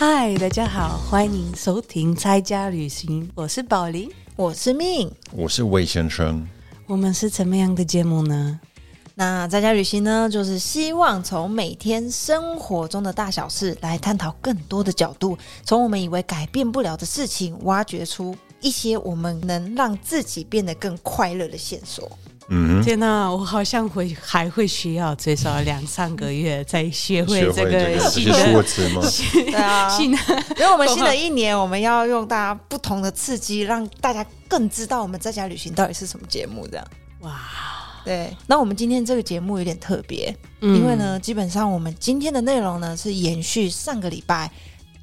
嗨，大家好，欢迎收听《拆家旅行》，我是宝林，我是命，我是魏先生。我们是怎么样的节目呢？那在家旅行呢，就是希望从每天生活中的大小事来探讨更多的角度，从我们以为改变不了的事情，挖掘出一些我们能让自己变得更快乐的线索。嗯，天哪，我好像会还会需要最少两三个月再学会这个新的？对啊，新的因为我们新的一年，我们要用大家不同的刺激，让大家更知道我们在家旅行到底是什么节目。这样，哇，对。那我们今天这个节目有点特别，嗯因为呢，基本上我们今天的内容呢是延续上个礼拜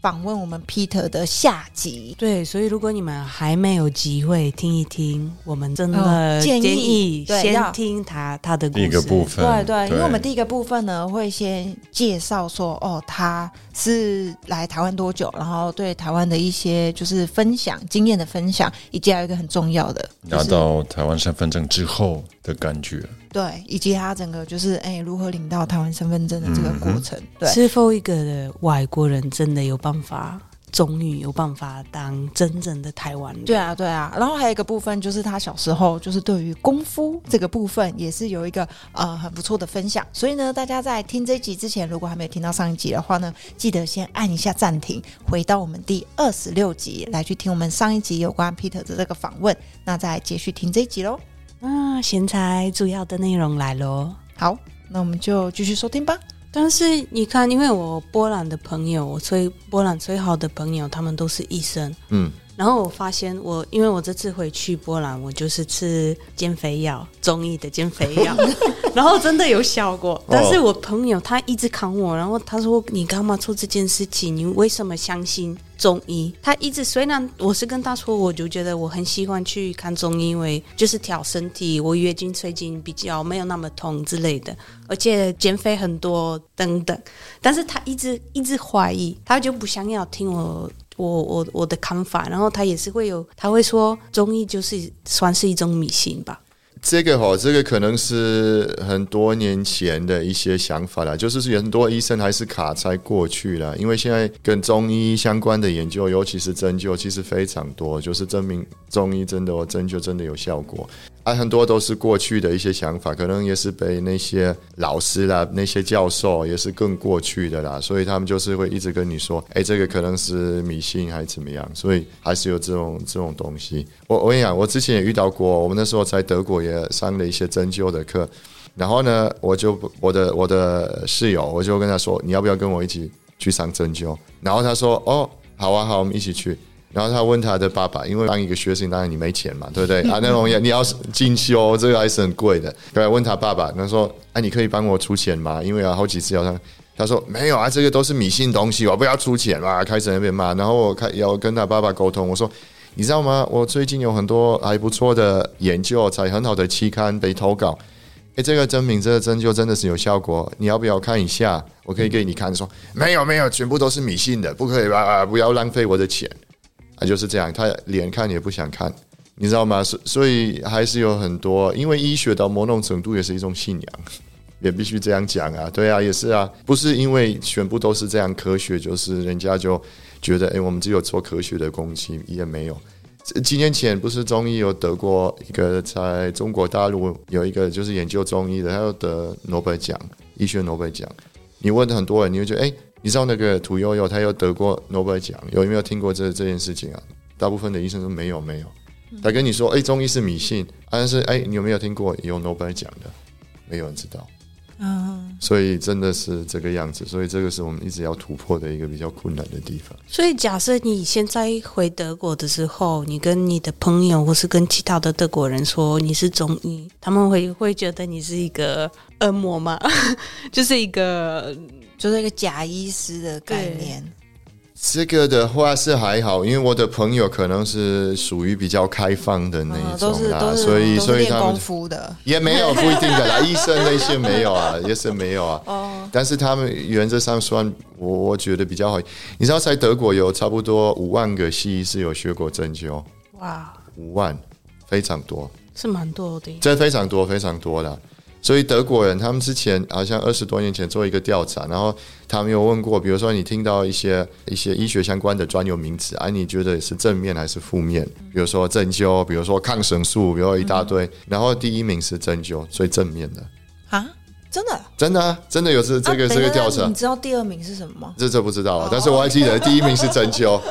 访问我们 Peter 的下集。对，所以如果你们还没有机会听一听，我们真的哦建建议先听他他的故事。第一个部分，对对，因为我们第一个部分呢，会先介绍说，哦，他是来台湾多久，然后对台湾的一些就是分享经验的分享，以及还有一个很重要的，就拿到台湾身份证之后的感觉。对，以及他整个就是哎如何领到台湾身份证的这个过程，对。是否一个外国人真的有办法，终于有办法当真正的台湾人？对啊，对啊，然后还有一个部分就是他小时候就是对于功夫这个部分也是有一个呃很不错的分享，所以呢，大家在听这一集之前，如果还没有听到上一集的话呢，记得先按一下暂停，回到我们第二十六集来去听我们上一集有关 Peter 的这个访问，那再继续听这一集喽。啊，现在主要的内容来喽。好，那我们就继续收听吧。但是你看，因为我波兰的朋友，我最波兰最好的朋友，他们都是医生。嗯，然后我发现我，因为我这次回去波兰，我就是吃减肥药，中医的减肥药，然后真的有效果。但是我朋友他一直扛我，然后他说：“你干嘛做这件事情？你为什么相信中医？”他一直虽然我是跟他说，我就觉得我很喜欢去看中医，因为就是调身体，我月经最近比较没有那么痛之类的，而且减肥很多等等。但是他一直一直怀疑，他就不想要听我我我我的看法，然后他也是会有，他会说中医就是算是一种迷信吧。这个哈，这个可能是很多年前的一些想法啦，就是很多医生还是卡在过去了，因为现在跟中医相关的研究，尤其是针灸，其实非常多，就是证明中医真的哦，针灸真的有效果。啊，很多都是过去的一些想法，可能也是被那些老师啦、那些教授也是更过去的啦，所以他们就是会一直跟你说，哎，这个可能是迷信还是怎么样，所以还是有这种这种东西。我我跟你讲，我之前也遇到过，我们那时候在德国也上了一些针灸的课，然后呢，我就我的我的室友，我就跟他说，你要不要跟我一起去上针灸？然后他说，哦，好啊，好，我们一起去。然后他问他的爸爸，因为当一个学生，当然你没钱嘛，对不对？啊，那种也你要 进修，这个还是很贵的。对，问他爸爸，他说：“哎、你可以帮我出钱吗？因为啊，好几次要他。”他说：“没有啊，这个都是迷信东西，我不要出钱嘛。”开始在那边骂，然后我开要跟他爸爸沟通，我说：“你知道吗？我最近有很多还不错的研究，在很好的期刊被投稿。哎，这个证明这个针灸真的是有效果，你要不要看一下？我可以给你看。说没有没有，全部都是迷信的，不可以吧？啊，不要浪费我的钱。啊，就是这样，他连看也不想看，你知道吗？所所以还是有很多，因为医学到某种程度也是一种信仰，也必须这样讲啊。对啊，也是啊，不是因为全部都是这样科学，就是人家就觉得，哎，我们只有做科学的东西，也没有。几年前不是中医有得过一个，在中国大陆有一个就是研究中医的，他又得诺贝尔奖，医学诺贝尔奖。你问很多人，你会觉得，哎，你知道那个屠呦呦，她又得过诺贝尔奖，有没有听过这这件事情啊？大部分的医生说没有，没有。他跟你说，哎，中医是迷信，但是哎，你有没有听过有诺贝尔奖的？没有人知道。嗯，所以真的是这个样子，所以这个是我们一直要突破的一个比较困难的地方。所以假设你现在回德国的时候，你跟你的朋友或是跟其他的德国人说你是中医，他们会会觉得你是一个恶魔吗？就是一个就是一个假医师的概念。这个的话是还好，因为我的朋友可能是属于比较开放的那嗯一种啦，所以所以他们也没有不一定的啦，医生那些没有啊，也是没有啊。哦，但是他们原则上算我我觉得比较好。你知道，在德国有差不多五万个西医是有学过针灸，哇，五万非常多，是蛮多的。这非常多非常多的。所以德国人他们之前好像二十多年前做一个调查，然后他们有问过，比如说你听到一些一些医学相关的专有名词，啊，你觉得是正面还是负面？比如说针灸，比如说抗生素，比如说一大堆，然后第一名是针灸，最正面的，啊，真的？真的啊，真的有这这个啊这个调查你，知道第二名是什么吗？这这不知道啊，但是我还记得第一名是针灸。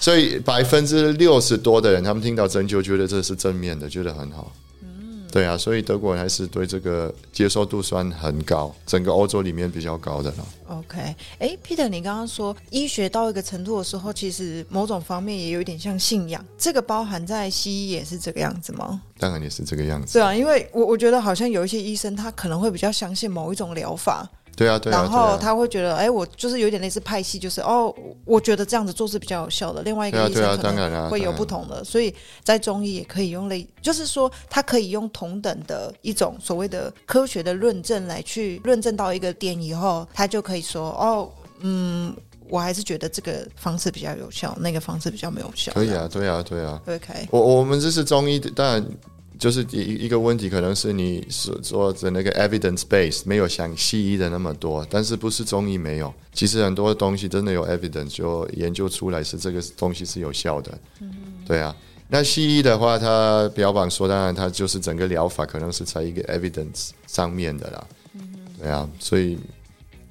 所以百分之六十多的人，他们听到针灸，觉得这是正面的，觉得很好。对啊，所以德国人还是对这个接受度算很高，整个欧洲里面比较高的了。OK，哎，Peter，你刚刚说医学到一个程度的时候，其实某种方面也有一点像信仰，这个包含在西医也是这个样子吗？当然也是这个样子。对啊，因为我我觉得好像有一些医生他可能会比较相信某一种疗法，对啊，对啊，然后。他会觉得，哎，我就是有点类似派系，就是哦，我觉得这样子做是比较有效的。另外一个医生可能会有不同的，所以在中医也可以用类，就是说他可以用同等的一种所谓的科学的论证来去论证到一个点以后，他就可以说，哦，嗯，我还是觉得这个方式比较有效，那个方式比较没有效。可以啊，对啊，对啊。，OK，我我们这是中医的，当然就是一一个问题，可能是你所说的那个 evidence base 没有像西医的那么多，但是不是中医没有，其实很多东西真的有 evidence 就研究出来是这个东西是有效的，对啊。那西医的话，它标榜说，当然它就是整个疗法可能是在一个 evidence 上面的啦，对啊，所以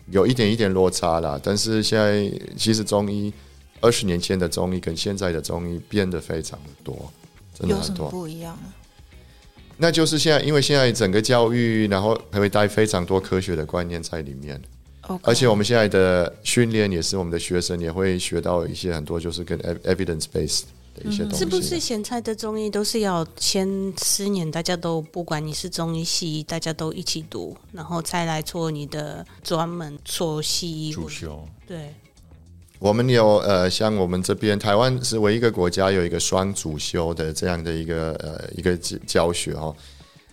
有一点一点落差啦。但是现在其实中医二十年前的中医跟现在的中医变得非常的多，真的很多。不一样啊？那就是现在，因为现在整个教育，然后还会带非常多科学的观念在里面，OK，而且我们现在的训练也是我们的学生也会学到一些很多就是跟 ev- evidence based 的一些东西。是不是现在的中医都是要先四年，大家都不管你是中医、西医，大家都一起读，然后再来做你的专门做西医主修？对，我们有呃，像我们这边台湾是唯一一个国家有一个双主修的这样的一个呃一个教教学哦，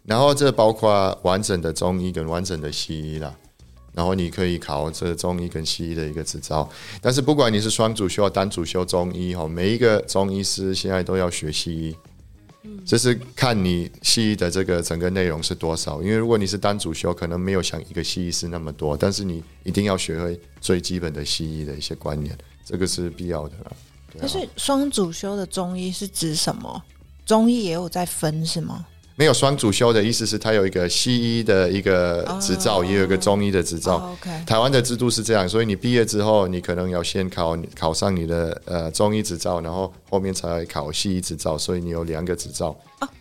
然后这包括完整的中医跟完整的西医啦。然后你可以考这中医跟西医的一个执照，但是不管你是双主修、单主修中医哈，每一个中医师现在都要学西医，这是看你西医的这个整个内容是多少。因为如果你是单主修，可能没有像一个西医师那么多，但是你一定要学会最基本的西医的一些观念，这个是必要的啦。对啊可是双主修的中医是指什么？中医也有在分是吗？没有双主修的意思是，它有一个西医的一个执照，也有一个中医的执照。台湾的制度是这样，所以你毕业之后，你可能要先考考上你的呃中医执照，然后后面才考西医执照，所以你有两个执照。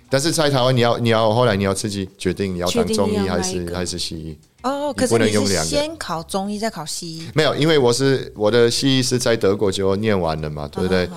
但是在台湾，你要你要后来你要自己决定你要当中医还是还是西医。哦，可是你是用两个。先考中医再考西医，没有，因为我是我的西医是在德国就念完了嘛，对不对？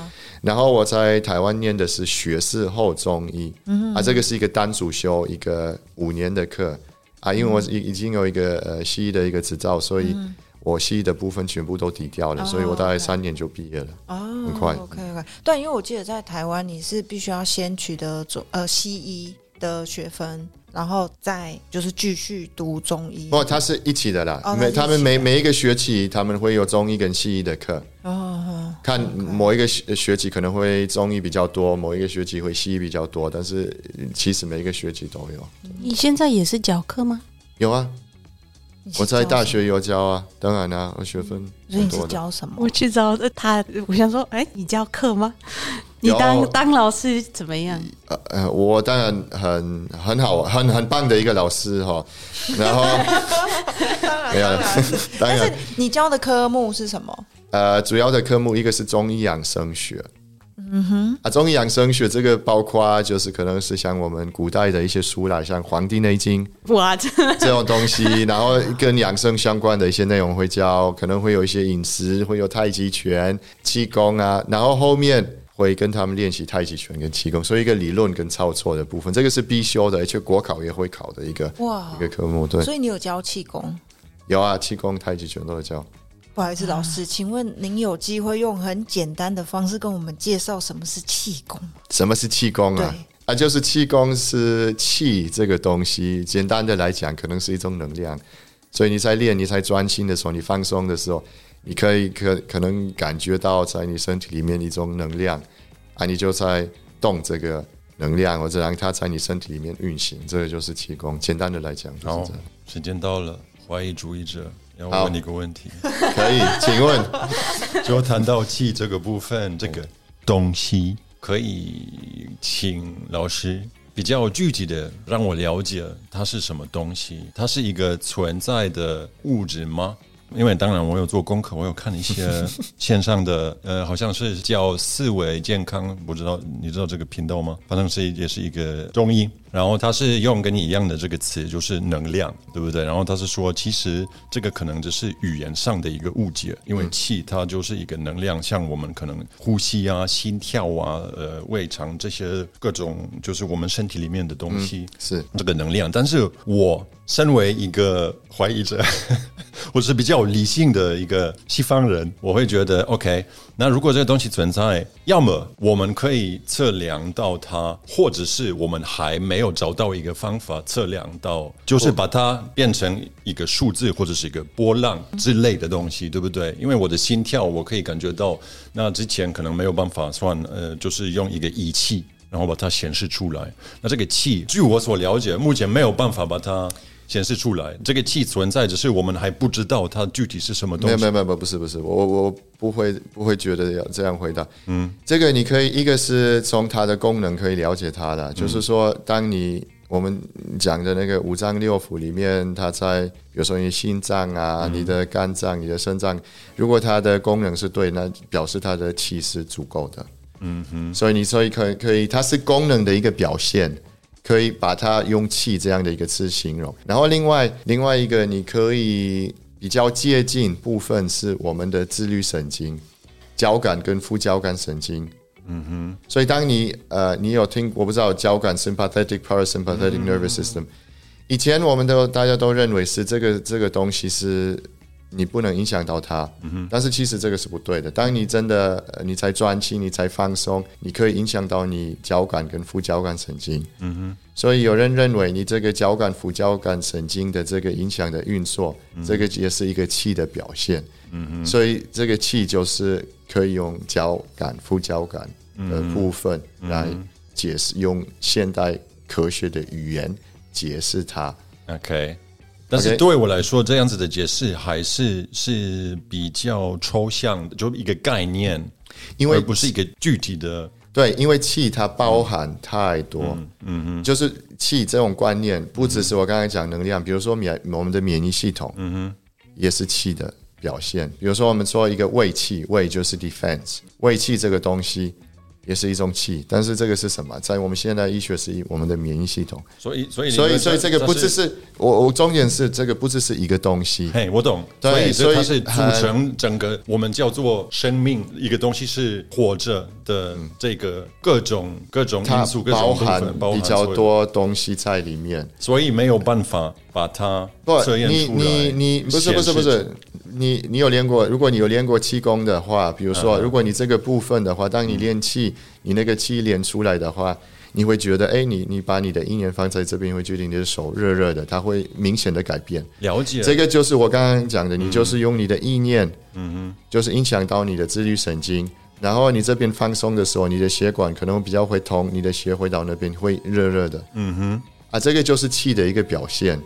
然后我在台湾念的是学士后中医，啊，这个是一个单主修一个五年的课啊，因为我已已经有一个呃西医的一个执照，所以我西医的部分全部都抵掉了，所以我大概三年就毕业了，哦，很快。OK OK，对，因为我记得在台湾你是必须要先取得中呃西医的学分，然后再就是继续读中医。不，它是一起的啦哦，每他们每每一个学期他们会有中医跟西医的课，哦，看某一个学学期可能会中医比较多，某一个学期会西医比较多，但是呃其实每一个学期都有。你现在也是教课吗？有啊，我在大学有教啊，当然啦、我学分所以你是很多的。教什么？我去找他，我想说，哎，你教课吗？你有当当老师怎么样？呃呃，我当然很很好，很很棒的一个老师哈。然后没有，当然但是你教的科目是什么？呃，主要的科目一个是中医养生学。嗯哼，啊，中医养生学这个包括就是可能是像我们古代的一些书啦，像《黄帝内经》哇，这 这种东西，然后跟养生相关的一些内容会教，可能会有一些饮食，会有太极拳、气功啊，然后后面会跟他们练习太极拳跟气功，所以一个理论跟操作的部分，这个是必修的，而且国考也会考的一个哇一个科目。对，所以你有教气功？有啊，气功、太极拳都有教。不好意思，老师，请问您有机会用很简单的方式跟我们介绍什么是气功？什么是气功啊？啊，就是气功是气这个东西，简单的来讲，可能是一种能量。所以你在练、你在专心的时候、你放松的时候，你可以可可能感觉到在你身体里面一种能量啊，你就在动这个能量，或者让它在你身体里面运行，这个就是气功。简单的来讲就是这样。，时间到了，怀疑主义者要好问你一个问题，可以，请问 就谈到气这个部分，这个东西可以请老师比较具体的让我了解它是什么东西？它是一个存在的物质吗？因为当然我有做功课，我有看一些 线上的，呃，好像是叫四维健康，不知道你知道这个频道吗？反正是也是一个中医，然后他是用跟你一样的这个词，就是能量，对不对？然后他是说，其实这个可能只是语言上的一个误解，因为气它就是一个能量，像我们可能呼吸啊、心跳啊、呃、胃肠这些各种，就是我们身体里面的东西。是这个能量，但是我身为一个怀疑者，我是比较理性的一个西方人，我会觉得 OK。那如果这个东西存在，要么我们可以测量到它，或者是我们还没有找到一个方法测量到，就是把它变成一个数字或者是一个波浪之类的东西，对不对？因为我的心跳我可以感觉到，那之前可能没有办法算，呃，就是用一个仪器。然后把它显示出来。那这个器，据我所了解，目前没有办法把它显示出来。这个气存在，只是我们还不知道它具体是什么东西。没有没有没有不是不是，我我我不会不会觉得要这样回答。嗯，这个你可以一个是从它的功能可以了解它的，就是说当你。我们讲的那个五脏六腑里面，它在比如说你心脏啊、你的肝脏、你的肾脏，如果它的功能是对，那表示它的气是足够的。嗯哼，所以你所以可以可以，它是功能的一个表现，可以把它用气这样的一个词形容。然后另外另外一个，你可以比较接近部分是我们的自律神经、交感跟副交感神经。嗯哼，所以当你呃，你有听我不知道交感 sympathetic parasympathetic nervous system，、以前我们都大家都认为是这个这个东西是你不能影响到它，但是其实这个是不对的。当你真的呃你才专心，你才放松，你可以影响到你交感跟副交感神经。嗯哼，所以有人认为你这个交感副交感神经的这个影响的运作，这个也是一个气的表现。嗯哼，所以这个气就是可以用交感副交感的部分来解释，用现代科学的语言解释它。OK，但是对我来说，这样子的解释还是是比较抽象的，就一个概念，因为不是一个具体的。对，因为气它包含太多，嗯嗯，就是气这种观念，不只是我刚才讲能量，比如说免我们的免疫系统，嗯哼，也是气的表现。比如说我们说一个胃气，胃就是 defense，胃气这个东西也是一种气，但是这个是什么？在我们现代医学是我们的免疫系统，所以，所以所以所以这个不只是。是我我重点是这个不只是一个东西，嘿，我懂，对所以所以它是组成整个我们叫做生命一个东西是活着的这个各种各种它因素、各包种含比较，多东西在里面。所以没有办法把它不测，验你。你你不是不是不是，你你有练过？如果你有练过气功的话，比如说，如果你这个部分的话，当你练气，你那个气练出来的话，你会觉得，哎，你你把你的意念放在这边，会觉得你的手热热的，它会明显的改变。了解这个就是我刚刚讲的，你就是用你的意念，嗯哼，就是影响到你的自律神经。然后你这边放松的时候，你的血管可能比较会通，你的血回到那边会热热的，嗯哼，啊，这个就是气的一个表现。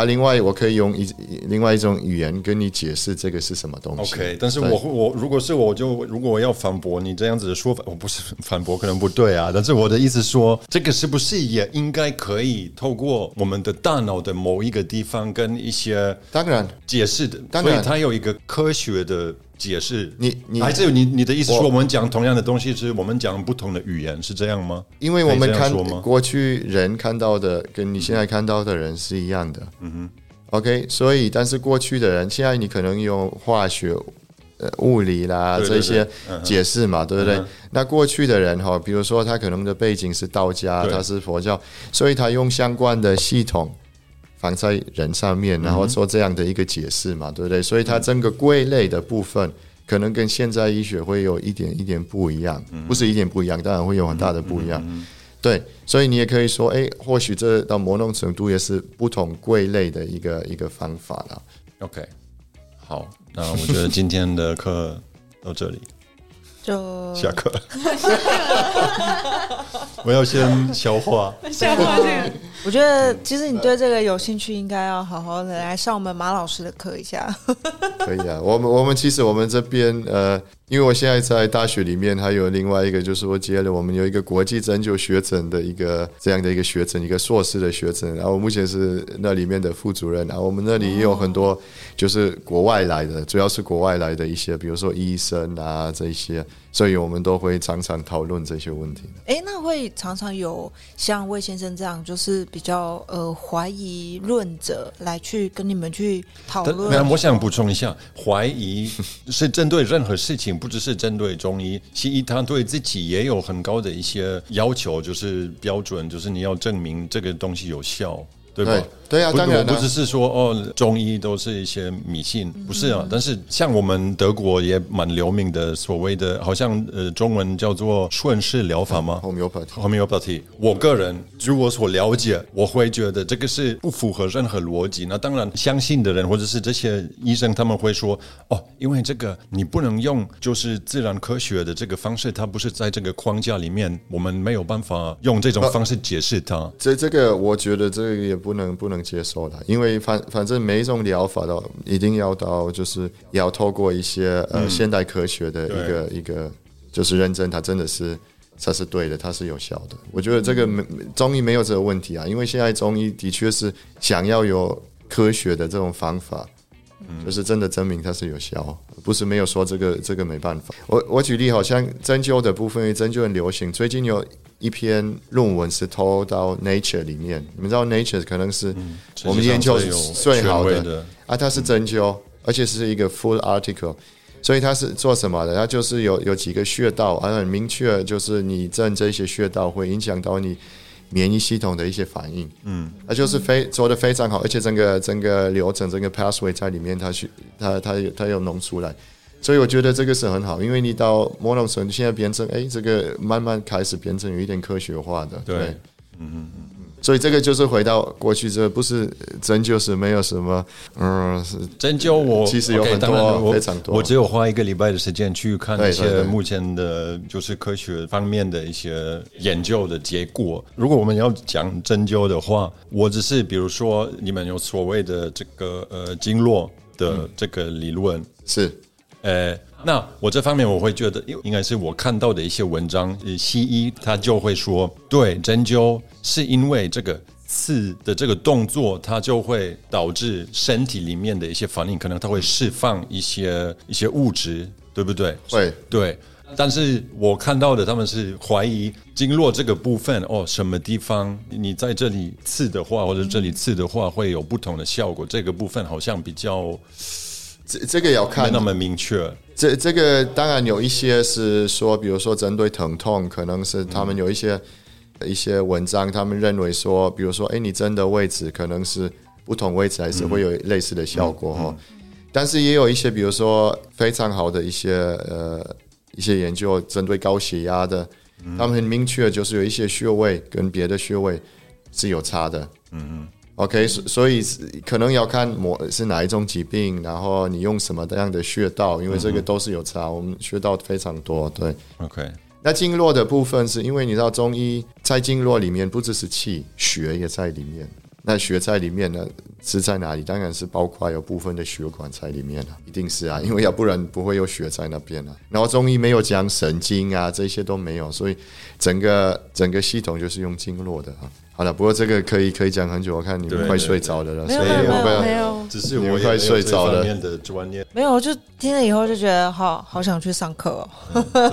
啊，另外我可以用一另外一种语言跟你解释这个是什么东西。OK，但是对我我如果是我就如果我要反驳你这样子的说法，我不是反驳可能不对啊，但是我的意思说，这个是不是也应该可以透过我们的大脑的某一个地方跟一些当然，解释的，当然。所以它有一个科学的解释。你你还是有你你的意思说，我我们讲同样的东西，是我们讲不同的语言，是这样吗？因为我们看过去人看到的跟你现在看到的人是一样的。嗯哼。OK，所以但是过去的人，现在你可能用化学、呃物理啦这些解释嘛，对不对？嗯那过去的人哈，比如说他可能的背景是道家，他是佛教，所以他用相关的系统放在人上面，然后做这样的一个解释嘛，对不对？所以它整个归类的部分。可能跟现在医学会有一点一点不一样，不是一点不一样，当然会有很大的不一样。对，所以你也可以说，哎，或许这到某种程度也是不同归类的一个一个方法了。OK，好，那我觉得今天的课到这里。就下课。我要先消化。消化这个，我觉得其实你对这个有兴趣，应该要好好的来上我们马老师的课一下。可以啊，我们我们其实我们这边呃，因为我现在在大学里面，还有另外一个就是我接了我们有一个国际针灸学诊的一个这样的一个学诊，一个硕士的学诊，然后我目前是那里面的副主任，然后我们那里也有很多就是国外来的，主要是国外来的一些，比如说医生啊这一些，所以我们都会常常讨论这些问题。哎，那会常常有像魏先生这样，就是比较呃怀疑论者来去跟你们去讨但论。那我想补充一下，怀疑是针对任何事情，不只是针对中医。西医他对自己也有很高的一些要求，就是标准，就是你要证明这个东西有效。对吧？对对啊不当然啊我不只是说哦，中医都是一些迷信，不是啊。但是像我们德国也蛮流名的，所谓的好像呃中文叫做顺势疗法吗？homeopathy homeopathy，我个人据我所了解，我会觉得这个是不符合任何逻辑。那当然，相信的人或者是这些医生，他们会说哦，因为这个你不能用就是自然科学的这个方式，它不是在这个框架里面，我们没有办法用这种方式解释它。这这个我觉得这个也不能不能接受的，因为反反正每一种疗法都一定要到就是要透过一些呃、现代科学的一个一个就是认证，它真的是它是对的，它是有效的。我觉得这个没中医没有这个问题啊，因为现在中医的确是想要有科学的这种方法。就是真的证明它是有效，不是没有说这个这个没办法。我我举例，好像针灸的部分，针灸很流行，最近有一篇论文是投到 Nature 里面。你们知道 Nature 可能是我们研究世界上最好的啊，它是针灸，而且是一个 full article。所以它是做什么的？它就是有有几个穴道，啊，很明确，就是你针这些穴道会影响到你免疫系统的一些反应。嗯，那就是非做的非常好，而且整个整个流程、整个 pathway 在里面，它去它它有它有弄出来。所以我觉得这个是很好，因为你到某种程度现在变成，哎，这个慢慢开始变成有一点科学化的。对对，嗯嗯嗯。所以这个就是回到过去，这不是针灸是没有什么，嗯，是针灸我其实有很多非常多我只有花一个礼拜的时间去看一些目前的，就是科学方面的一些研究的结果。如果我们要讲针灸的话，我只是比如说你们有所谓的这个呃经络的这个理论，是呃，那我这方面我会觉得，因应该是我看到的一些文章，呃西医他就会说，对针灸是因为这个刺的这个动作，它就会导致身体里面的一些反应，可能它会释放一些一些物质，对不对？会对。但是我看到的，他们是怀疑经络这个部分哦，什么地方你在这里刺的话，或者这里刺的话，会有不同的效果。这个部分好像比较这这个要没看那么明确。这这个当然有一些是说，比如说针对疼痛，可能是他们有一些、一些文章，他们认为说，比如说，哎，你针的位置可能是不同位置，还是会有类似的效果哈、但是也有一些，比如说非常好的一些呃一些研究，针对高血压的，他们很明确，就是有一些穴位跟别的穴位是有差的。OK，所所以是可能要看某是哪一种疾病，然后你用什么样的穴道，因为这个都是有差。我们穴道非常多，对。OK，那经络的部分是因为你知道中医在经络里面不只是气，血也在里面。那血在里面呢，是在哪里？当然是包括有部分的血管在里面了、一定是啊，因为要不然不会有血在那边啊。然后中医没有讲神经啊，这些都没有，所以整个整个系统就是用经络的啊。好了，不过这个可以可以讲很久，我看你们快睡着了了，没有所以没有没有我没有只是我们快睡着了的专业。没有，我就听了以后就觉得好好想去上课哦。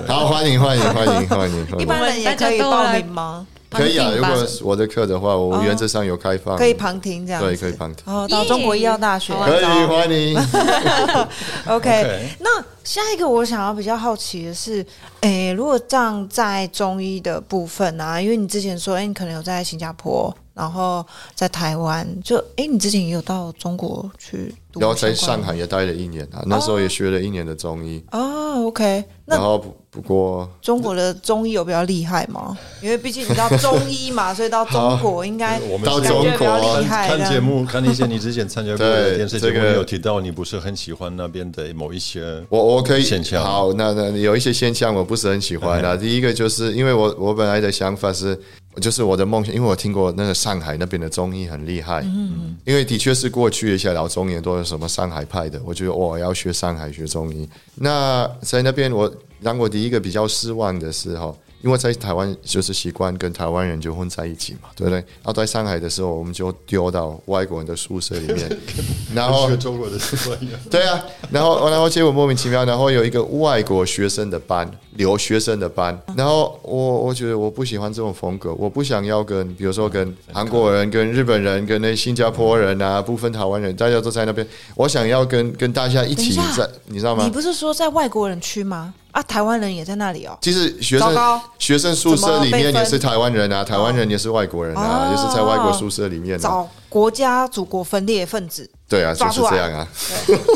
好，欢迎欢迎欢迎欢迎 欢迎，一般人也可以报名吗？可以啊。如果我的课的话，我原则上有开放，可以旁听这样，对可以旁听。哦，到中国医药大学，可以欢迎。OK，OK。那下一个我想要比较好奇的是，诶，如果这样在中医的部分啊，因为你之前说，诶，你可能有在新加坡，然后在台湾，就哎，你之前也有到中国去读，然后在上海也待了一年啊，那时候也学了一年的中医。哦，OK，然后不不过中国的中医有比较厉害吗？因为毕竟你知道中医嘛，所以到中国应该我们到感觉比较中国厉害。看节目，看一些你之前参加过的对电视节目，有提到你不是很喜欢那边的某一些我我可以现象好，那那有一些现象我不是很喜欢的。第一个就是因为我我本来的想法是，就是我的梦想，因为我听过那个上海那边的中医很厉害，嗯，因为的确是过去一些老中医都是什么上海派的，我觉得我要学上海学中医。那在那边我让我第一个比较失望的是哈。因为在台湾就是习惯跟台湾人就混在一起嘛，对不对？然后在上海的时候，我们就丢到外国人的宿舍里面，然后学中国的宿舍一样。对啊，然后然后结果莫名其妙，然后有一个外国学生的班，留学生的班，然后我我觉得我不喜欢这种风格，我不想要跟比如说跟韩国人、跟日本人、跟那新加坡人啊，部分台湾人，大家都在那边，我想要跟跟大家一起在，你知道吗你？不是说在外国人区吗？啊，台湾人也在那里哦。其实学生学生宿舍里面也是台湾人啊，台湾人也是外国人啊，哦也是在外国宿舍里面啊。找国家祖国分裂分子。对啊，就是这样啊。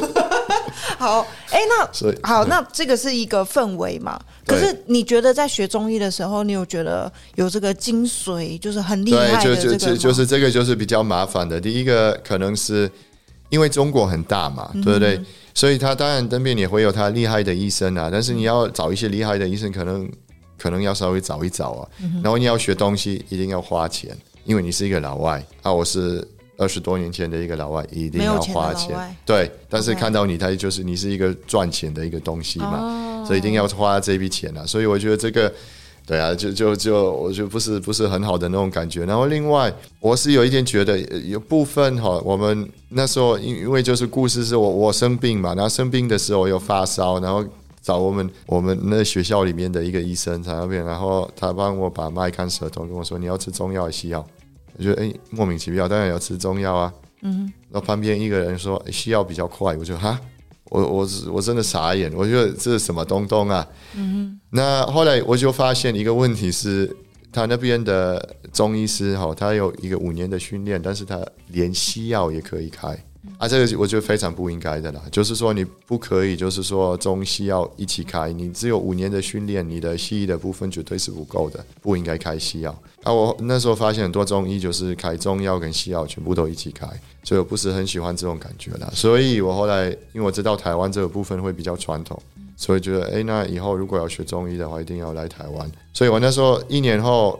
好，哎，那好，那这个是一个氛围嘛？可是你觉得在学中医的时候，你有觉得有这个精髓，就是很厉害对，的就就就这个吗就是这个就是比较麻烦的。第一个可能是因为中国很大嘛，对不对？所以他当然那边也会有他厉害的医生啊，但是你要找一些厉害的医生，可能可能要稍微找一找啊。然后你要学东西，一定要花钱，因为你是一个老外啊，我是。二十多年前的一个老外一定要花钱对，但是看到你，他就是你是一个赚钱的一个东西嘛，所以一定要花这笔钱啊。所以我觉得这个对啊，就就就我就不是不是很好的那种感觉。然后另外，我是有一点觉得呃有部分哈，我们那时候因因为就是故事是我我生病嘛，然后生病的时候又发烧，然后找我们我们那学校里面的一个医生在那边，然后他帮我把脉看舌头，跟我说你要吃中药还是西药？我觉得哎莫名其妙，当然要吃中药啊。嗯，然后旁边一个人说西药比较快，我就哈。我我我真的傻眼，我觉得这是什么东东啊？那后来我就发现一个问题是，他那边的中医师哈，他有一个五年的训练，但是他连西药也可以开啊，这个我觉得非常不应该的啦。就是说你不可以，就是说中西药一起开，你只有五年的训练，你的西医的部分绝对是不够的，不应该开西药。啊，我那时候发现很多中医就是开中药跟西药全部都一起开，所以我不是很喜欢这种感觉啦。所以我后来因为我知道台湾这个部分会比较传统。所以觉得，哎，那以后如果要学中医的话，一定要来台湾。所以我那时候一年后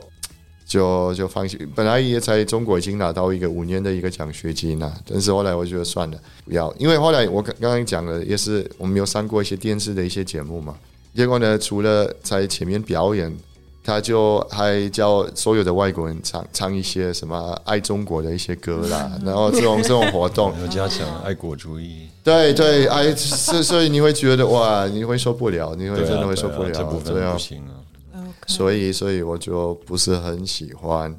就就放弃，本来也在中国已经拿到一个五年的一个奖学金了，但是后来我觉得算了，不要，因为后来我刚刚刚讲了，也是我们有上过一些电视的一些节目嘛。结果呢，除了在前面表演，他就还教所有的外国人唱唱一些什么爱中国的一些歌啦，然后这种这种活动，要加强爱国主义，对对，哎，所所以你会觉得哇，你会受不了，你会真的会受不了，对啊这部对啊分不，行啊。所以所以我就不是很喜欢。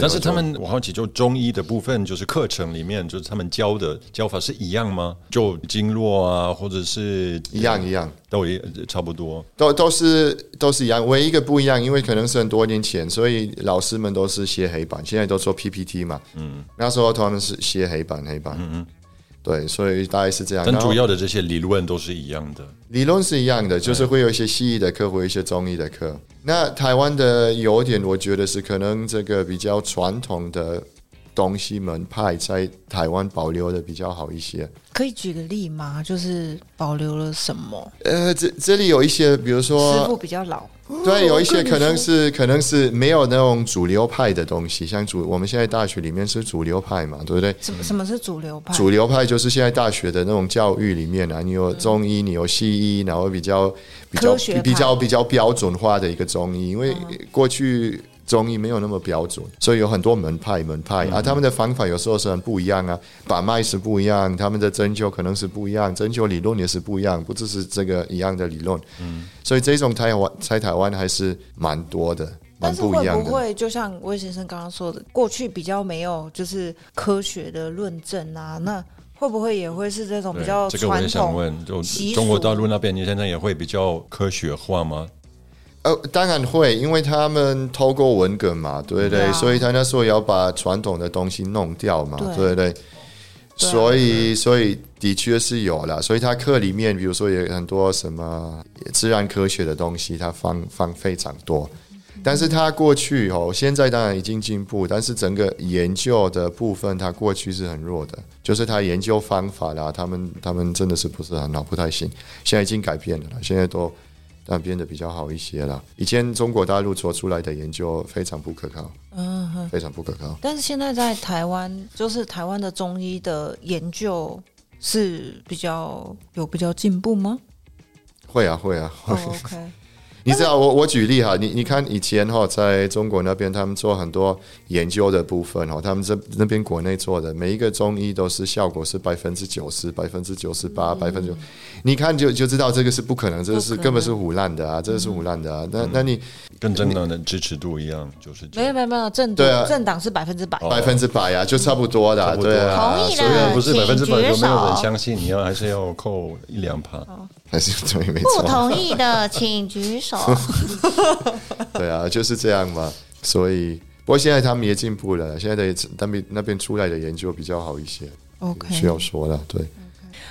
但是他们我好奇，就中医的部分，就是课程里面，就是他们教的教法是一样吗？就经络啊，或者是一样一样，都也差不多。都都是都是一样，唯一一个不一样，因为可能是很多年前，所以老师们都是写黑板，现在都做 PPT 嘛。嗯，那时候他们是写黑板黑板。嗯嗯，对，所以大概是这样。但主要的这些理论都是一样的。理论是一样的，就是会有一些西医的课，会有一些中医的课。那台湾的优点，我觉得是可能这个比较传统的东西门派在台湾保留的比较好一些。可以举个例吗？就是保留了什么？呃，这这里有一些，比如说师傅，比较老，对，有一些可能是可能是没有那种主流派的东西，像主我们现在大学里面是主流派嘛，对不对？什么什么是主流派？主流派就是现在大学的那种教育里面啊，你有中医，你有西医，然后比较比较比较比较标准化的一个中医，因为过去中医没有那么标准，所以有很多门派门派啊，他们的方法有时候是很不一样啊，把脉是不一样，他们的针灸可能是不一样，针灸理论也是不一样，不只是这个一样的理论，嗯，所以这种台湾在台湾还是蛮多的，蛮但是会不会就像魏先生刚刚说的，过去比较没有就是科学的论证啊？那会不会也会是这种比对较这个我也传统？想问，就中国大陆那边，你现在也会比较科学化吗？呃，当然会，因为他们透过文革嘛，对不对？对啊所以他那时候要把传统的东西弄掉嘛，对对不对？所以，所以的确是有了。所以他课里面，比如说有很多什么自然科学的东西，他放放非常多。但是他过去哦，现在当然已经进步，但是整个研究的部分，他过去是很弱的，就是他研究方法啦，他们他们真的是不是很好，不太行。现在已经改变了啦，现在都但变得比较好一些了。以前中国大陆做出来的研究非常不可靠，嗯哼。非常不可靠。但是现在在台湾，就是台湾的中医的研究是比较有比较进步吗？会啊，会啊，，OK，你知道我我举例哈，你你看以前哈，在中国那边他们做很多研究的部分哈，他们这那边国内做的每一个中医都是效果是百分之九十、百分之九十八、百分之，你看就就知道这个是不可能，这个是根本是胡乱的啊，这个是胡乱的啊。那那你跟政党的支持度一样，就是没有没有没有，政对啊。党政党是百分之百。哦。百分之百啊，就差不多的对啊，同意虽然不是百分之百举都没有人相信，你要还是要扣一两趴。还是对，没不，同意的请举手。对啊，就是这样嘛。所以，不过现在他们也进步了，现在的那边那边出来的研究比较好一些，OK，需要说了，对。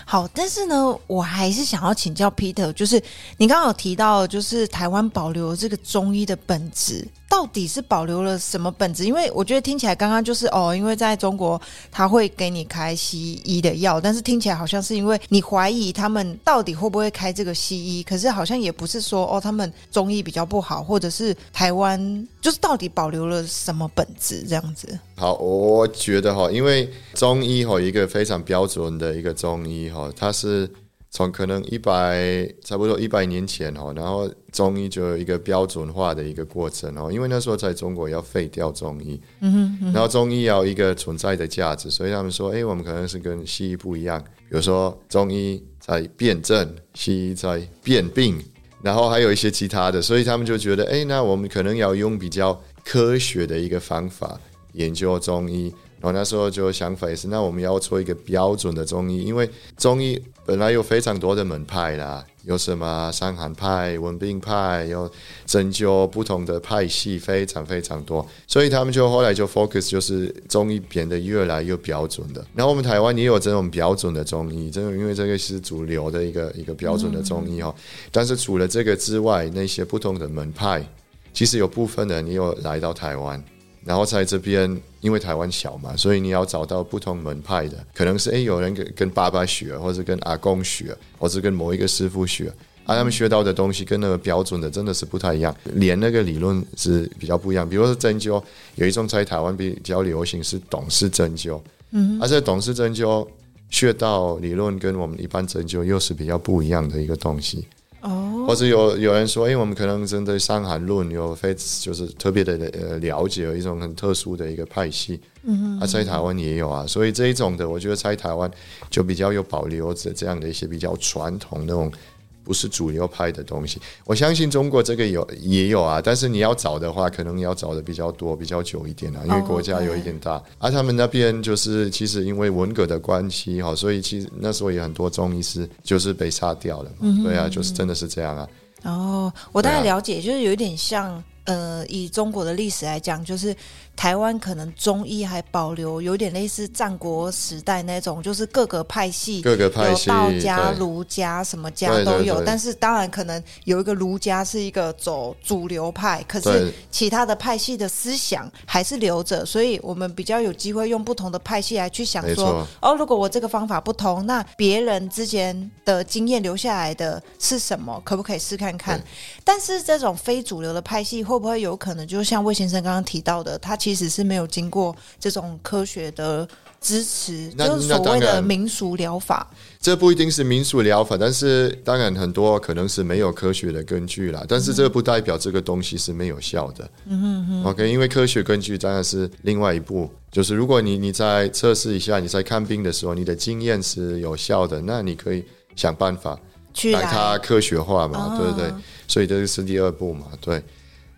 好，但是呢，我还是想要请教 Peter，就是你刚刚有提到，就是台湾保留这个中医的本质，到底是保留了什么本质？因为我觉得听起来刚刚就是哦，因为在中国他会给你开西医的药，但是听起来好像是因为你怀疑他们到底会不会开这个西医，可是好像也不是说哦，他们中医比较不好，或者是台湾就是到底保留了什么本质这样子？好，我觉得哈，因为中医哈，一个非常标准的一个中医哈，它是从可能一百差不多一百年前哈，然后中医就有一个标准化的一个过程哦，因为那时候在中国要废掉中医，嗯然后中医要一个存在的价值，所以他们说，哎，我们可能是跟西医不一样，比如说中医在辨证，西医在辨病，然后还有一些其他的，所以他们就觉得，哎，那我们可能要用比较科学的一个方法研究中医。然后那时候就想法也是，那我们要做一个标准的中医，因为中医本来有非常多的门派啦，有什么伤寒派、温病派，有针灸不同的派系，非常非常多，所以他们就后来就 focus 就是中医变得越来越标准的。然后我们台湾也有这种标准的中医，这个因为这个是主流的一个一个标准的中医哈。但是除了这个之外，那些不同的门派，其实有部分人也有来到台湾。然后在这边，因为台湾小嘛，所以你要找到不同门派的，可能是诶有人跟跟爸爸学，或者跟阿公学，或者跟某一个师傅学，啊，他们学到的东西跟那个标准的真的是不太一样，连那个理论是比较不一样。比如说针灸，有一种在台湾比较流行是董氏针灸，嗯，而且董氏针灸穴道理论跟我们一般针灸又是比较不一样的一个东西。哦，或者有有人说，哎、我们可能针对《伤寒论》有非就是特别的呃了解，有一种很特殊的一个派系，嗯，啊，在台湾也有啊，所以这一种的，我觉得在台湾就比较有保留着这样的一些比较传统那种不是主流派的东西。我相信中国这个有也有啊，但是你要找的话，可能要找的比较多、比较久一点啊，因为哦国家有一点大。啊，他们那边就是其实因为文革的关系哈，所以其实那时候也很多中医师就是被杀掉了嘛，对啊，就是真的是这样啊。哦，我大概了解，就是有一点像，呃，以中国的历史来讲，就是台湾可能中医还保留有点类似战国时代那种，就是各个派系，各个派系有道家、儒家什么家都有，但是当然可能有一个儒家是一个走主流派，可是其他的派系的思想还是留着，所以我们比较有机会用不同的派系来去想说，哦，如果我这个方法不同，那别人之前的经验留下来的是什么？可不可以试看看？但是这种非主流的派系会不会有可能，就像魏先生刚刚提到的，他其实是没有经过这种科学的支持，就是所谓的民俗疗法。这不一定是民俗疗法，但是当然很多可能是没有科学的根据啦。但是这不代表这个东西是没有效的。嗯哼 OK，因为科学根据当然是另外一步，就是如果你你在测试一下，你在看病的时候，你的经验是有效的，那你可以想办法去把它科学化嘛，哦对不对？所以这个是第二步嘛，对。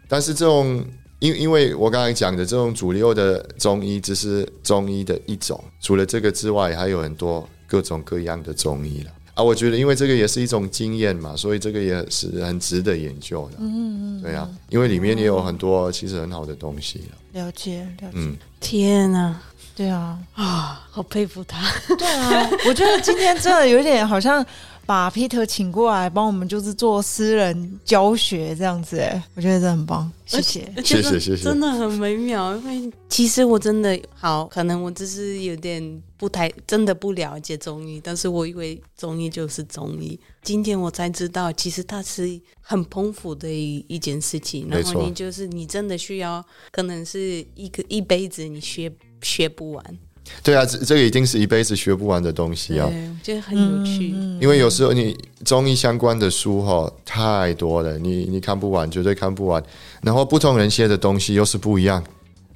但是这种，因因为我刚才讲的这种主流的中医，只是中医的一种，除了这个之外，还有很多各种各样的中医了。啊，我觉得因为这个也是一种经验嘛，所以这个也是很值得研究的。嗯嗯，对啊，因为里面也有很多其实很好的东西。了解了解，嗯，天哪对啊，啊，好佩服他。对啊，我觉得今天真的有点好像把 Peter 请过来帮我们，就是做私人教学这样子，哎，我觉得这很棒，谢谢。谢谢谢谢真的很美妙。因为其实我真的好，可能我只是有点不太真的不了解中医，但是我以为中医就是中医。今天我才知道，其实它是很丰富的一一件事情。然没错后你就是你真的需要，可能是一个一辈子你学学不完。对啊，这这个一定是一辈子学不完的东西对，啊。我觉得很有趣。因为有时候你中医相关的书哈太多了，你你看不完，绝对看不完。然后不同人写的东西又是不一样，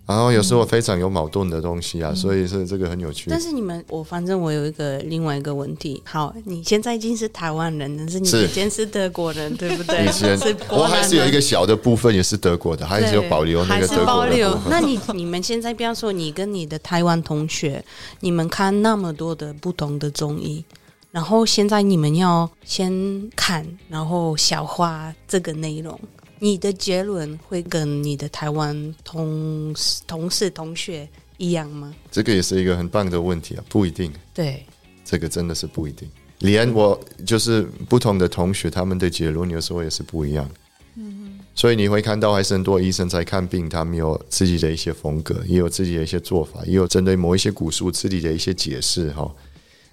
然后有时候非常有矛盾的东西啊，所以是这个很有趣。但是你们，我反正我有一个另外一个问题。好，你现在已经是台湾人，但是你以前是德国人，对不对？以前是我还是有一个小的部分也是德国的，还是有保留那个是德国的保留。那你你们现在，比方说你跟你的台湾同学，你们看那么多的不同的综艺，然后现在你们要先看，然后消化这个内容。你的结论会跟你的台湾同事同事同学一样吗？这个也是一个很棒的问题啊，不一定，对，这个真的是不一定。连我就是不同的同学，他们的结论有时候也是不一样。嗯所以你会看到，还是很多医生在看病，他们有自己的一些风格，也有自己的一些做法，也有针对某一些古书自己的一些解释哈。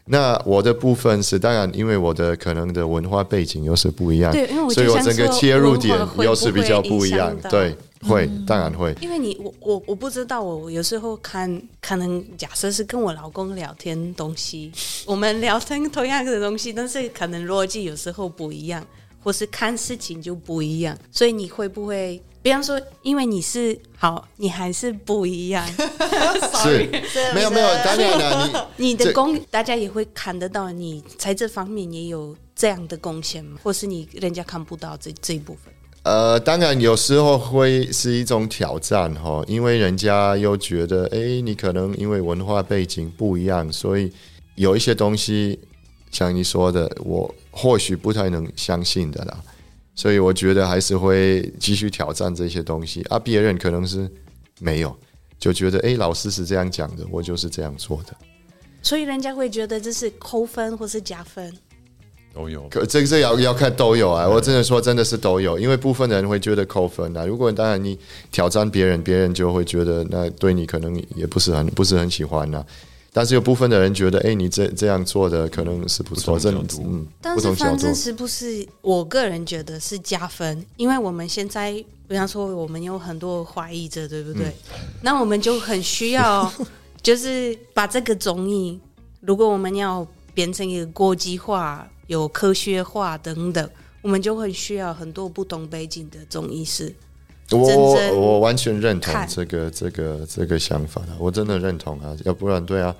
那我的部分是，当然，因为我的可能的文化背景又是不一样，对因为我所以我整个切入点又是比较不一样对，会，当然会。因为你我我我不知道，我有时候看可能假设是跟我老公聊天东西，我们聊天同样的东西，但是可能逻辑有时候不一样，或是看事情就不一样，所以你会不会？比方说，因为你是好，你还是不一样。是，没有没有，当然了，你 你的功，大家也会看得到，你在这方面也有这样的贡献吗？或是你人家看不到这这一部分？呃，当然有时候会是一种挑战哈，因为人家又觉得，哎，你可能因为文化背景不一样，所以有一些东西，像你说的，我或许不太能相信的啦。所以我觉得还是会继续挑战这些东西啊。别人可能是没有，就觉得哎，老师是这样讲的，我就是这样做的。所以人家会觉得这是扣分或是加分。都有。可这个这要要看都有啊，我真的说真的是都有，因为部分人会觉得扣分啊。如果当然你挑战别人，别人就会觉得那对你可能也不是很不是很喜欢呐、啊但是有部分的人觉得，哎，你这这样做的可能是不错，这嗯，但是反正，是不是我个人觉得是加分，因为我们现在，比方说我们有很多怀疑者，对不对？那我们就很需要，就是把这个综艺，如果我们要变成一个国际化、有科学化等等，我们就会需要很多不同背景的中医师。我我完全认同这个这个这个想法的，我真的认同啊，要不然对啊，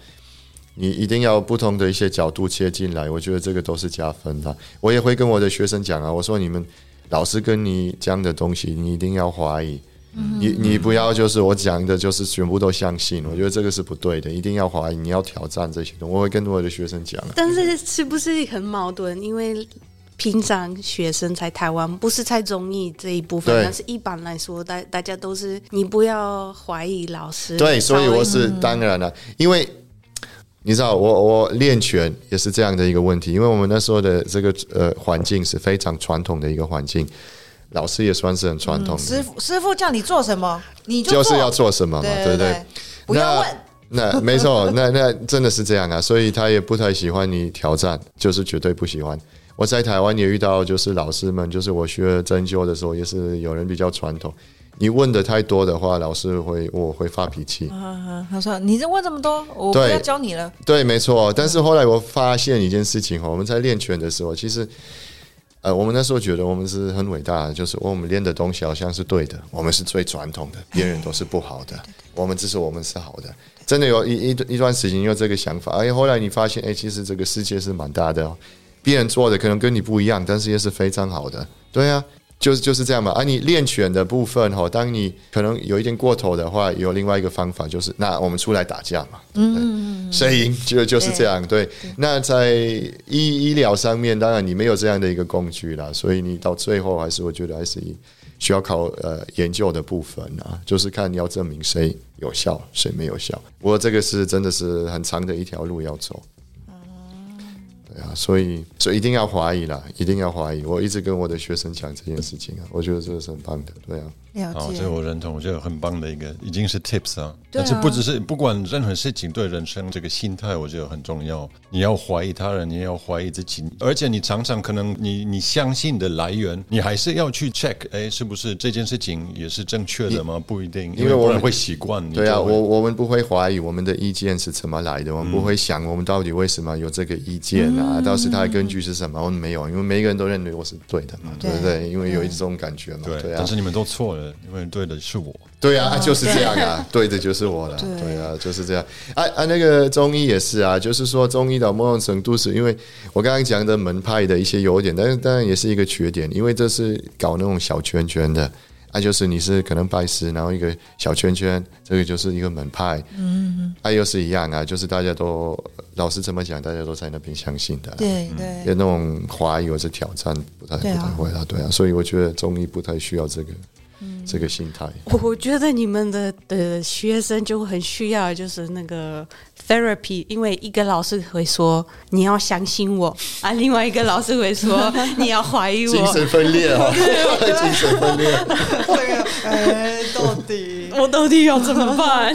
你一定要不同的一些角度切进来，我觉得这个都是加分的。我也会跟我的学生讲啊，我说你们老师跟你讲的东西，你一定要怀疑。你你不要就是我讲的，就是全部都相信，我觉得这个是不对的，一定要怀疑，你要挑战这些东西。我会跟我的学生讲啊，但是是不是很矛盾？因为平常学生在台湾不是在中意这一部分，但是一般来说，大大家都是你不要怀疑老师。对，所以我是当然了，因为你知道，我我练拳也是这样的一个问题，因为我们那时候的这个呃环境是非常传统的一个环境，老师也算是很传统的，师傅师傅叫你做什么，你就就是要做什么嘛，对对不对？对，不要那问。那没错，那那真的是这样啊，所以他也不太喜欢你挑战，就是绝对不喜欢。我在台湾也遇到，就是老师们，就是我学针灸的时候，也是有人比较传统。你问的太多的话，老师会我会发脾气。嗯他说：“你这问这么多，我不要教你了。对，没错。但是后来我发现一件事情哈，我们在练拳的时候，其实，呃，我们那时候觉得我们是很伟大的，就是我们练的东西好像是对的，我们是最传统的，别人都是不好的，我们只是我们是好的。真的有一一一段时间有这个想法，哎，后来你发现，哎，其实这个世界是蛮大的哦，别人做的可能跟你不一样，但是也是非常好的。对啊，就是就是这样嘛。啊，你练拳的部分哈，当你可能有一点过头的话，有另外一个方法，就是那我们出来打架嘛。嗯，谁赢就就是这样。对，那在医医疗上面，当然你没有这样的一个工具啦，所以你到最后还是我觉得还是需要靠呃研究的部分啊，就是看你要证明谁有效，谁没有效。不过这个是真的是很长的一条路要走。所以所以一定要怀疑啦，一定要怀疑。我一直跟我的学生讲这件事情啊，我觉得这个是很棒的，对啊。好，了解这个我认同，我觉得很棒的一个，已经是 tips 啊。对啊但是不只是不管任何事情，对人生这个心态，我觉得很重要。你要怀疑他人，你也要怀疑自己，而且你常常可能你你相信的来源，你还是要去 check，哎，是不是这件事情也是正确的吗？不一定，因因为我们会习惯。对啊，我我们不会怀疑我们的意见是怎么来的，我们不会想我们到底为什么有这个意见啊，到时它的根据是什么？我们没有，因为每个人都认为我是对的嘛，对不对？因为有一种感觉嘛，对，对啊但，是你们都错了，因为对的是我。对啊，就是这样啊，对。的就是我了，对。对啊，就是这样。啊啊，那个中医也是啊，就是说中医到某种程度是因为我刚刚讲的门派的一些优点，但是当然也是一个缺点，因为这是搞那种小圈圈的。啊，就是你是可能拜师，然后一个小圈圈，这个就是一个门派，嗯，啊，又是一样啊，就是大家都老师怎么讲，大家都在那边相信的，对有对，那种怀疑或者挑战，不太不太会啦，对啊，所以我觉得中医不太需要这个这个心态。我觉得你们的的学生就很需要，就是那个 therapy，因为一个老师会说你要相信我。啊，另外一个老师会说 你要怀疑我，精神分裂哦，精神分裂。这个哎，到底？我到底要怎么办？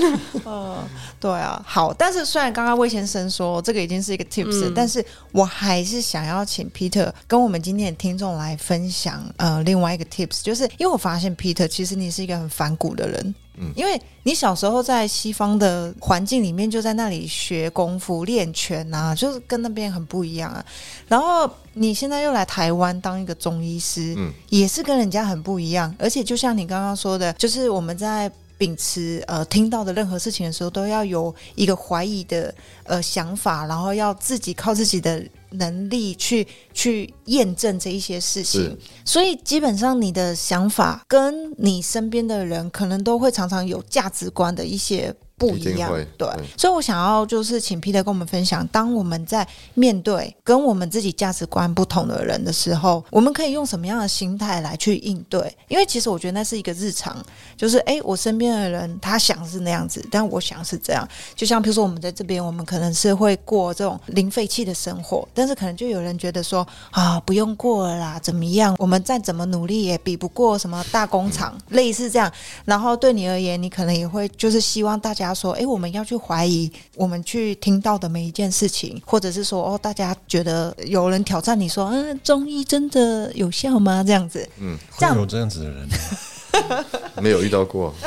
对啊，好，但是虽然刚刚魏先生说这个已经是一个 tips，、但是我还是想要请 Peter 跟我们今天的听众来分享呃另外一个 tips，就是因为我发现 Peter 其实你是一个很反骨的人。嗯，因为你小时候在西方的环境里面，就在那里学功夫、练拳啊，就是跟那边很不一样啊。然后你现在又来台湾当一个中医师，嗯也是跟人家很不一样。而且就像你刚刚说的，就是我们在秉持呃听到的任何事情的时候，都要有一个怀疑的呃想法，然后要自己靠自己的能力去去验证这一些事情。所以基本上你的想法跟你身边的人可能都会常常有价值观的一些。不一样一，对对，所以我想要就是请 Peter 跟我们分享，当我们在面对跟我们自己价值观不同的人的时候，我们可以用什么样的心态来去应对？因为其实我觉得那是一个日常，就是诶，我身边的人他想是那样子，但我想是这样。就像比如说我们在这边，我们可能是会过这种零废弃的生活，但是可能就有人觉得说啊，不用过了啦，怎么样？我们再怎么努力也比不过什么大工厂，类似这样。然后对你而言，你可能也会就是希望大家说，诶，我们要去怀疑我们去听到的每一件事情，或者是说哦，大家觉得有人挑战你说，嗯，中医真的有效吗？这样子，嗯，这样会有这样子的人，没有遇到过。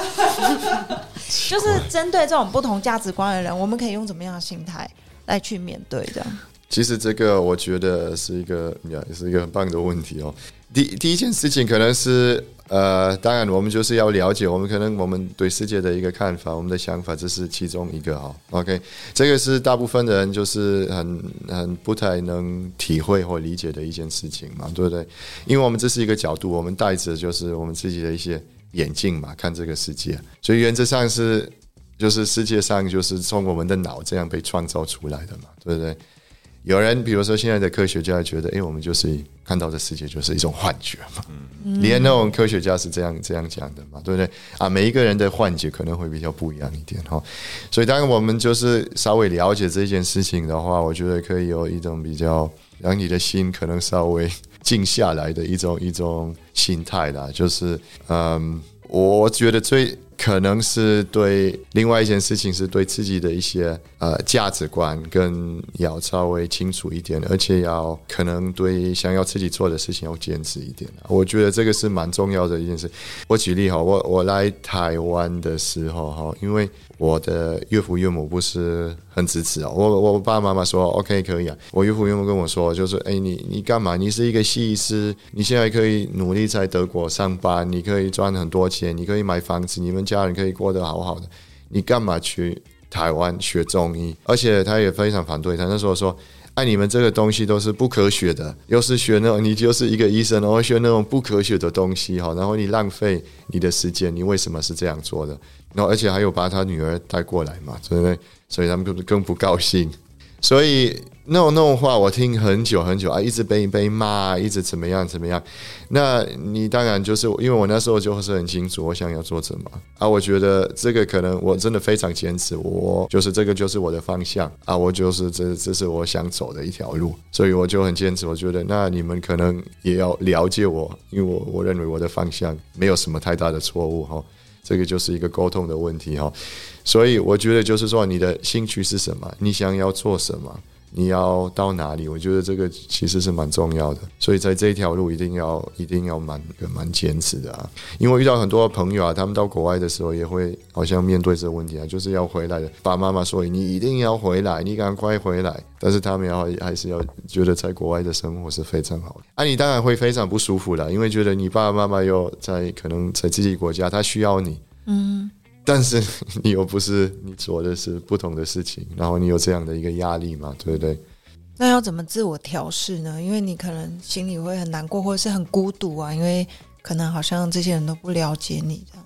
就是针对这种不同价值观的人，我们可以用怎么样的心态来去面对这样？其实这个我觉得是一个呀，也是一个很棒的问题哦。第第一件事情可能是呃，当然我们就是要了解我们可能我们对世界的一个看法，我们的想法，这是其中一个哦。OK，这个是大部分的人就是很很不太能体会或理解的一件事情嘛，对不对？因为我们这是一个角度，我们戴着就是我们自己的一些眼镜嘛，看这个世界，所以原则上是就是世界上就是从我们的脑这样被创造出来的嘛，对不对？有人比如说现在的科学家觉得，哎，我们就是看到的世界就是一种幻觉嘛，连那种科学家是这样这样讲的嘛，对不对？啊，每一个人的幻觉可能会比较不一样一点哈，所以当然我们就是稍微了解这件事情的话，我觉得可以有一种比较让你的心可能稍微静下来的一种一种心态啦，就是嗯，我觉得最可能是对另外一件事情是对自己的一些呃价值观跟要稍微清楚一点，而且要可能对想要自己做的事情要坚持一点。我觉得这个是蛮重要的一件事。我举例哈，我我来台湾的时候哈，因为我的岳父岳母不是很支持哦，我我爸爸妈妈说 OK 可以啊，我岳父岳母跟我说就是哎你你干嘛？你是一个西医师，你现在可以努力在德国上班，你可以赚很多钱，你可以买房子，你们家人可以过得好好的，你干嘛去台湾学中医？而且他也非常反对，他那时候说。哎，你们这个东西都是不科学的，又是学那种，你就是一个医生，然后学那种不科学的东西哈，然后你浪费你的时间，你为什么是这样做的？然后而且还有把他女儿带过来嘛，对不对？所以他们更更不高兴。所以那种那种话我听很久很久啊，一直被被骂，一直怎么样怎么样。那你当然就是因为我那时候就是很清楚我想要做什么啊，我觉得这个可能我真的非常坚持，我就是这个就是我的方向啊，我就是这这是我想走的一条路，所以我就很坚持。我觉得那你们可能也要了解我，因为我我认为我的方向没有什么太大的错误哈，这个就是一个沟通的问题哈。所以我觉得就是说，你的兴趣是什么？你想要做什么？你要到哪里？我觉得这个其实是蛮重要的。所以在这一条路一定要一定要蛮蛮坚持的啊！因为遇到很多朋友啊，他们到国外的时候也会好像面对这个问题啊，就是要回来的。爸爸妈妈说你一定要回来，你赶快回来。但是他们要还是要觉得在国外的生活是非常好的。啊，你当然会非常不舒服了，因为觉得你爸爸妈妈又在可能在自己国家，他需要你。嗯。但是你又不是你做的是不同的事情，然后你有这样的一个压力嘛，对不对？那要怎么自我调试呢？因为你可能心里会很难过，或者是很孤独啊，因为可能好像这些人都不了解你这样。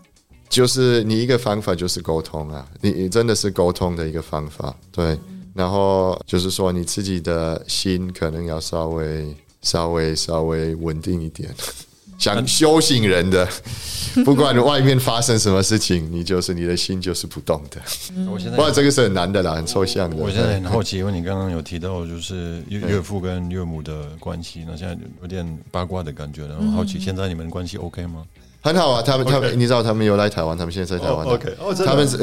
就是你一个方法就是沟通啊，你真的是沟通的一个方法，对。然后就是说你自己的心可能要稍微稍微稍微稳定一点。想修行人的，不管外面发生什么事情，你就是你的心就是不动的。我现在，不过这个是很难的啦，很抽象的。我现在很好奇，因为你刚刚有提到就是岳岳父跟岳母的关系，那现在有点八卦的感觉了。好奇，现在你们关系 OK 吗？很好啊，他们他们，你知道他们有来台湾，他们现在在台湾。OK，他们是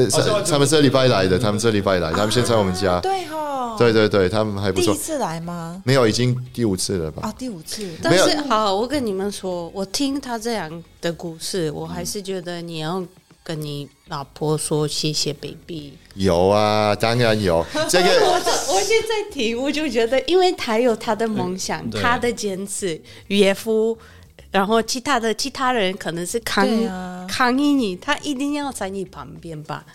他们这礼拜来的，他们这礼拜来，他们现在我们家。对哈，对对对，他们还不错。第一次来吗？没有，已经第五次了吧？啊，第五次。但是好，我跟你们说，我听他这样的故事，我还是觉得你要跟你老婆说谢谢，baby。有啊，当然有。这个我我现在听，我就觉得，因为他有他的梦想，他的坚持，岳父。然后其他的其他人可能是抗抗议你，他一定要在你旁边吧。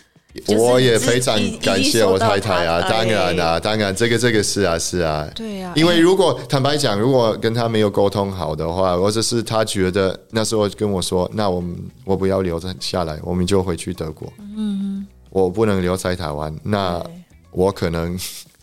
我也非常感谢我太太啊，当然啊，当然这个这个是啊是啊，对啊。因为如果坦白讲，如果跟他没有沟通好的话，或者是他觉得那时候跟我说，那我们我不要留在下来，我们就回去德国。嗯，我不能留在台湾，那我可能。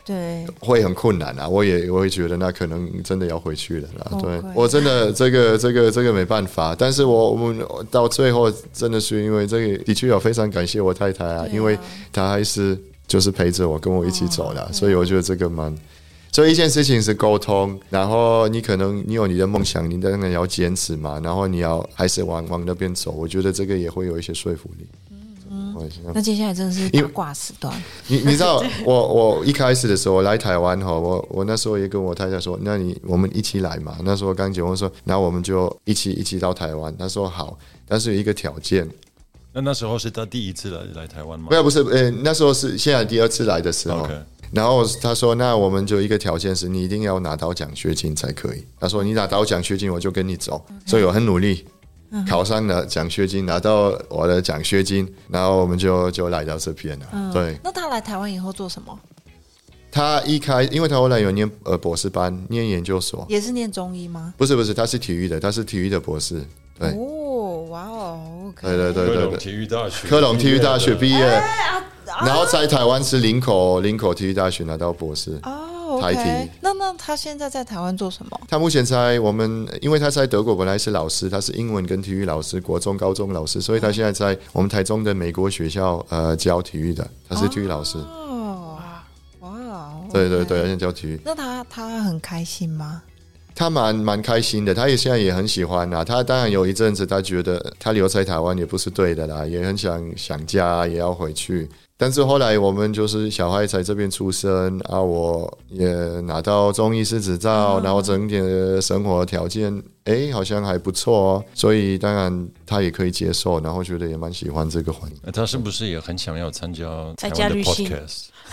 对，会很困难啊！我也我也觉得那可能真的要回去了啦。对我真的这个这个这个没办法，但是我我们到最后真的是因为这个的确要非常感谢我太太啊，因为她还是就是陪着我跟我一起走的，所以我觉得这个蛮。所以一件事情是沟通，然后你可能你有你的梦想，你当然要坚持嘛，然后你要还是往往那边走，我觉得这个也会有一些说服力。那接下来真的是八卦时段。你你知道，我我一开始的时候来台湾哈，我我那时候也跟我太太说，那你我们一起来嘛。那时候刚结婚说，那我们就一起一起到台湾。他说好，但是有一个条件。那那时候是他第一次来来台湾吗？不不是，呃，那时候是现在第二次来的时候。然后他说，那我们就一个条件是你一定要拿到奖学金才可以。他说你拿到奖学金，我就跟你走。所以我很努力。考上了奖学金，拿到我的奖学金，然后我们就就来到这边了。对，那他来台湾以后做什么？他一开，因为他后来有念呃博士班，念研究所，也是念中医吗？不是不是，他是体育的，他是体育的博士。对，哦，哇哦，对对对对对，体育大学，科隆体育大学毕业，然后在台湾是林口林口体育大学拿到博士。台体，那那他现在在台湾做什么？他目前在我们，因为他在德国本来是老师，他是英文跟体育老师，国中、高中老师，所以他现在在我们台中的美国学校呃教体育的，他是体育老师。哦，哇，对对对，而且教体育。那他他很开心吗？他蛮蛮开心的，他也现在也很喜欢啊。他当然有一阵子他觉得他留在台湾也不是对的啦，也很想想家，也要回去。但是后来我们就是小孩在这边出生啊，我也拿到中医师执照，然后整体的生活条件哎好像还不错哦，所以当然他也可以接受，然后觉得也蛮喜欢这个环境。他是不是也很想要参加参加旅行？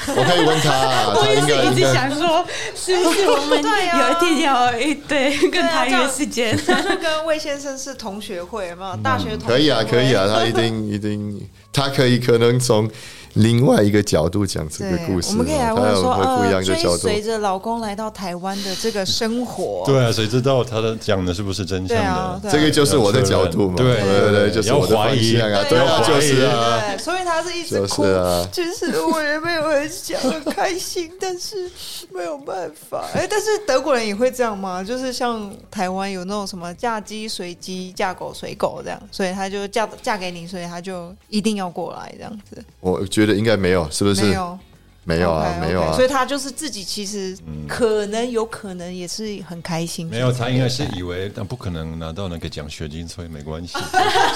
我可以问他，我也是一直想说，是不是我们有一天要一对跟他约时间？他就跟魏先生是同学会嘛，大学同 可以啊，可以啊，他一定一定，他可以可能从。另外一个角度讲这个故，事哦，我们可以来他问说，有会不一样呃，追的角度。随着老公来到台湾的这个生活，对啊，谁知道他的讲的是不是真相的？这个就是我的角度嘛，对对对，就是我的方向啊，要怀疑对啊，就是啊，对，所以他是一直就是哭。啊，其实我也没有很想很开心，但是没有办法。哎，但是德国人也会这样吗？就是像台湾有那种什么嫁鸡随鸡，嫁狗随狗这样，所以他就嫁嫁给你，所以他就一定要过来这样子。我觉得应该没有，是不是？没有，没有啊没有啊所。以他就是自己其实可能有可能也是很开心。没有，他应该是以为，但不可能拿到那个奖学金，所以没关系。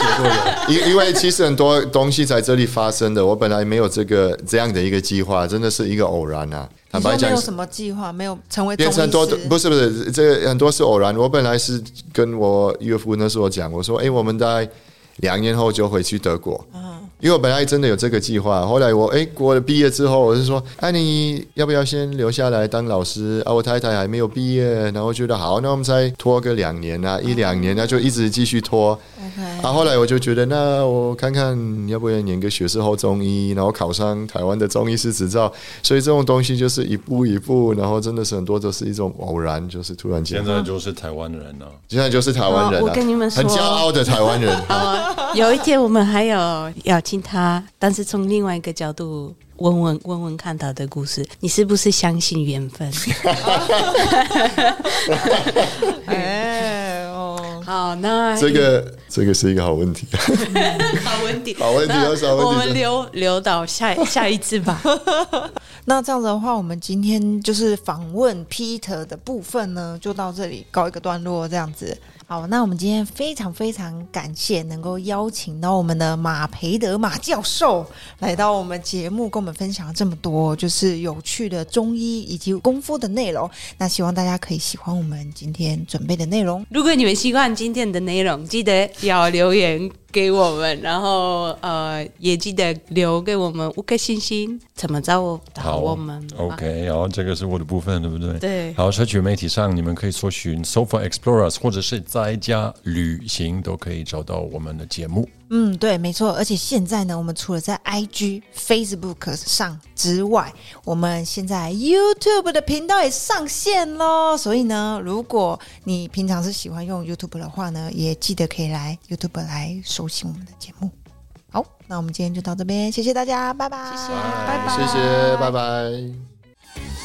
因因为其实很多东西在这里发生的，我本来没有这个这样的一个计划，真的是一个偶然啊。坦白讲没有，什么计划，没有成为变成多中医师不是不是，这个很多是偶然。我本来是跟我岳父那时候讲，我说，哎，我们在两年后就回去德国。因为我本来真的有这个计划，后来我哎我了毕业之后，我是说，哎你要不要先留下来当老师啊？我太太还没有毕业，然后我觉得好，那我们再拖个两年啊，一两年，那就一直继续拖。OK，啊，后来我就觉得，那我看看要不要念个学士后中医，然后考上台湾的中医师执照。所以这种东西就是一步一步，然后真的是很多都是一种偶然，就是突然间现，在就是台湾人啊，现在就是台湾人、啊哦我跟你们说很骄傲的台湾人。有一天我们还有邀请他，但是从另外一个角度问问问问看他的故事，你是不是相信缘分？哎哦，好，那这个这个是一个好问题，好问题，好问题那有什么问题我们留留到下下一次吧。那这样子的话，我们今天就是访问 Peter 的部分呢，就到这里告一个段落，这样子。好，那我们今天非常非常感谢能够邀请到我们的马培德马教授来到我们节目，跟我们分享这么多就是有趣的中医以及功夫的内容。那希望大家可以喜欢我们今天准备的内容。如果你们喜欢今天的内容，记得要留言给我们，然后呃，也记得留给我们五颗星星，怎么找找我们 OK，然后这个是我的部分，对不对？对好，社区媒体上你们可以搜寻 Sofa Explorers，或者是在家旅行都可以找到我们的节目。嗯，对，没错。而且现在呢，我们除了在 IG、Facebook 上之外，我们现在 YouTube 的频道也上线喽。所以呢，如果你平常是喜欢用 YouTube 的话呢，也记得可以来 YouTube 来收听我们的节目。好，那我们今天就到这边，谢谢大家，拜拜，谢谢，拜拜，谢谢，拜拜。